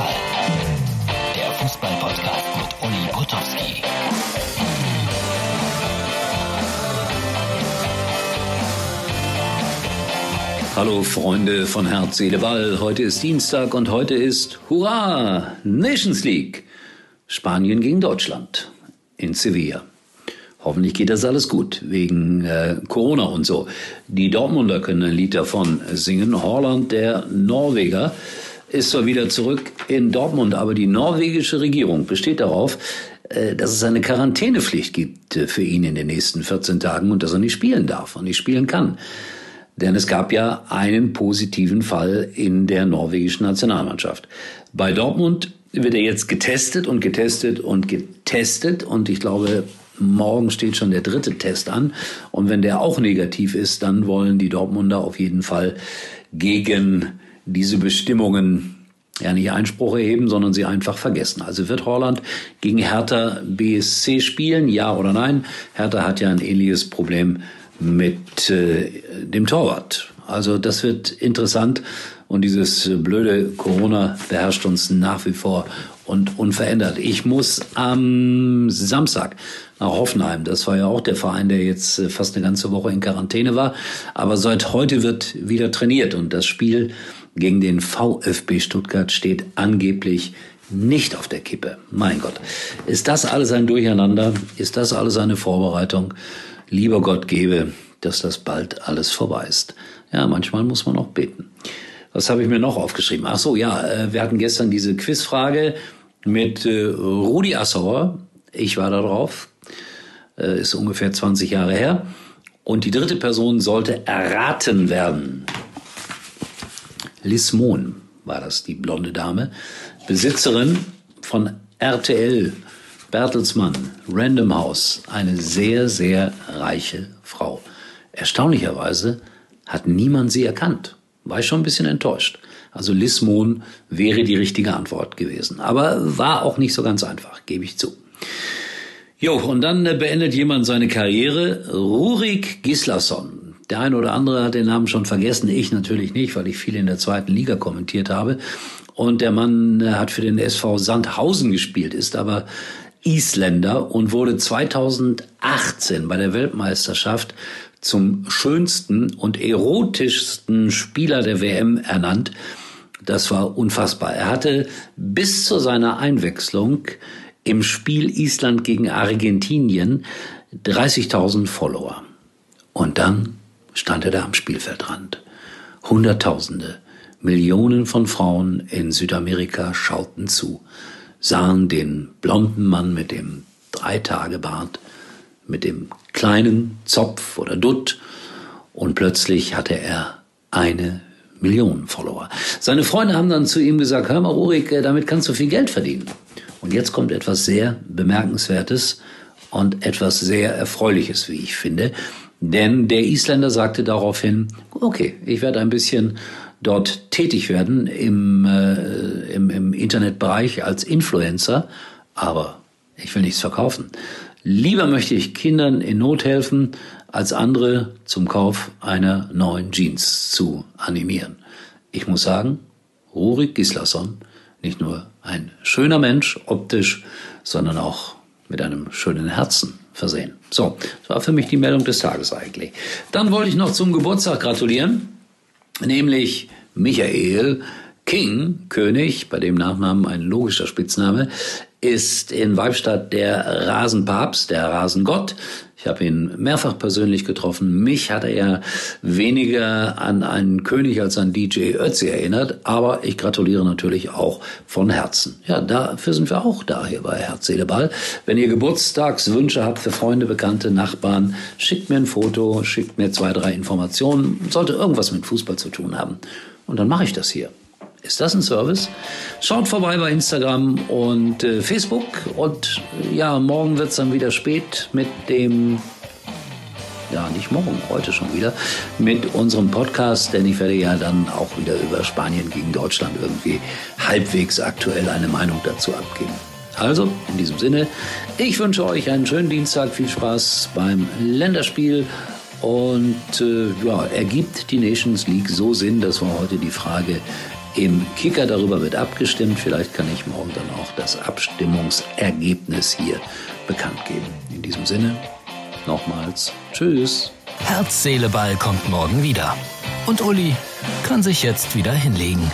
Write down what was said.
Ball. Der Fußball-Podcast mit Uli Potowski. Hallo Freunde von Herz, Seele, Ball. Heute ist Dienstag und heute ist Hurra! Nations League. Spanien gegen Deutschland in Sevilla. Hoffentlich geht das alles gut, wegen äh, Corona und so. Die Dortmunder können ein Lied davon singen. Holland, der Norweger, ist zwar wieder zurück in Dortmund, aber die norwegische Regierung besteht darauf, äh, dass es eine Quarantänepflicht gibt äh, für ihn in den nächsten 14 Tagen und dass er nicht spielen darf und nicht spielen kann. Denn es gab ja einen positiven Fall in der norwegischen Nationalmannschaft. Bei Dortmund wird er jetzt getestet und getestet und getestet und ich glaube, morgen steht schon der dritte Test an. Und wenn der auch negativ ist, dann wollen die Dortmunder auf jeden Fall gegen diese Bestimmungen ja nicht Einspruch erheben, sondern sie einfach vergessen. Also wird Holland gegen Hertha BSC spielen, ja oder nein? Hertha hat ja ein ähnliches Problem mit äh, dem Torwart. Also das wird interessant und dieses blöde Corona beherrscht uns nach wie vor und unverändert. Ich muss am Samstag nach Hoffenheim. Das war ja auch der Verein, der jetzt äh, fast eine ganze Woche in Quarantäne war. Aber seit heute wird wieder trainiert und das Spiel gegen den VfB Stuttgart steht angeblich nicht auf der Kippe. Mein Gott. Ist das alles ein Durcheinander? Ist das alles eine Vorbereitung? Lieber Gott gebe, dass das bald alles vorbei ist. Ja, manchmal muss man auch beten. Was habe ich mir noch aufgeschrieben? Ach so, ja, äh, wir hatten gestern diese Quizfrage mit äh, Rudi Assauer. Ich war da drauf. Äh, ist ungefähr 20 Jahre her. Und die dritte Person sollte erraten werden. Liz Mohn war das, die blonde Dame. Besitzerin von RTL, Bertelsmann, Random House. Eine sehr, sehr reiche Frau. Erstaunlicherweise hat niemand sie erkannt. War ich schon ein bisschen enttäuscht. Also Liz Mohn wäre die richtige Antwort gewesen. Aber war auch nicht so ganz einfach, gebe ich zu. Jo, und dann beendet jemand seine Karriere. Rurik Gislason. Der eine oder andere hat den Namen schon vergessen, ich natürlich nicht, weil ich viel in der zweiten Liga kommentiert habe. Und der Mann äh, hat für den SV Sandhausen gespielt, ist aber Isländer und wurde 2018 bei der Weltmeisterschaft zum schönsten und erotischsten Spieler der WM ernannt. Das war unfassbar. Er hatte bis zu seiner Einwechslung im Spiel Island gegen Argentinien 30.000 Follower. Und dann stand er da am Spielfeldrand. Hunderttausende, Millionen von Frauen in Südamerika schauten zu, sahen den blonden Mann mit dem Dreitagebart, mit dem kleinen Zopf oder Dutt und plötzlich hatte er eine Million Follower. Seine Freunde haben dann zu ihm gesagt, hör mal Ulrich, damit kannst du viel Geld verdienen. Und jetzt kommt etwas sehr Bemerkenswertes und etwas sehr Erfreuliches, wie ich finde. Denn der Isländer sagte daraufhin, okay, ich werde ein bisschen dort tätig werden im, äh, im, im Internetbereich als Influencer, aber ich will nichts verkaufen. Lieber möchte ich Kindern in Not helfen, als andere zum Kauf einer neuen Jeans zu animieren. Ich muss sagen, Rurik Gislason, nicht nur ein schöner Mensch optisch, sondern auch mit einem schönen Herzen versehen. So, das war für mich die Meldung des Tages eigentlich. Dann wollte ich noch zum Geburtstag gratulieren, nämlich Michael King, König, bei dem Nachnamen ein logischer Spitzname, ist in Weibstadt der Rasenpapst, der Rasengott. Ich habe ihn mehrfach persönlich getroffen. Mich hat er weniger an einen König als an DJ Ötzi erinnert, aber ich gratuliere natürlich auch von Herzen. Ja, dafür sind wir auch da hier bei Herz, Seele, Ball. Wenn ihr Geburtstagswünsche habt für Freunde, Bekannte, Nachbarn, schickt mir ein Foto, schickt mir zwei, drei Informationen. Sollte irgendwas mit Fußball zu tun haben. Und dann mache ich das hier. Ist das ein Service? Schaut vorbei bei Instagram und äh, Facebook. Und ja, morgen wird es dann wieder spät mit dem, ja, nicht morgen, heute schon wieder, mit unserem Podcast, denn ich werde ja dann auch wieder über Spanien gegen Deutschland irgendwie halbwegs aktuell eine Meinung dazu abgeben. Also, in diesem Sinne, ich wünsche euch einen schönen Dienstag, viel Spaß beim Länderspiel und äh, ja, ergibt die Nations League so Sinn, dass wir heute die Frage Im Kicker darüber wird abgestimmt. Vielleicht kann ich morgen dann auch das Abstimmungsergebnis hier bekannt geben. In diesem Sinne, nochmals, tschüss. Herz, Seele, Ball kommt morgen wieder. Und Uli kann sich jetzt wieder hinlegen.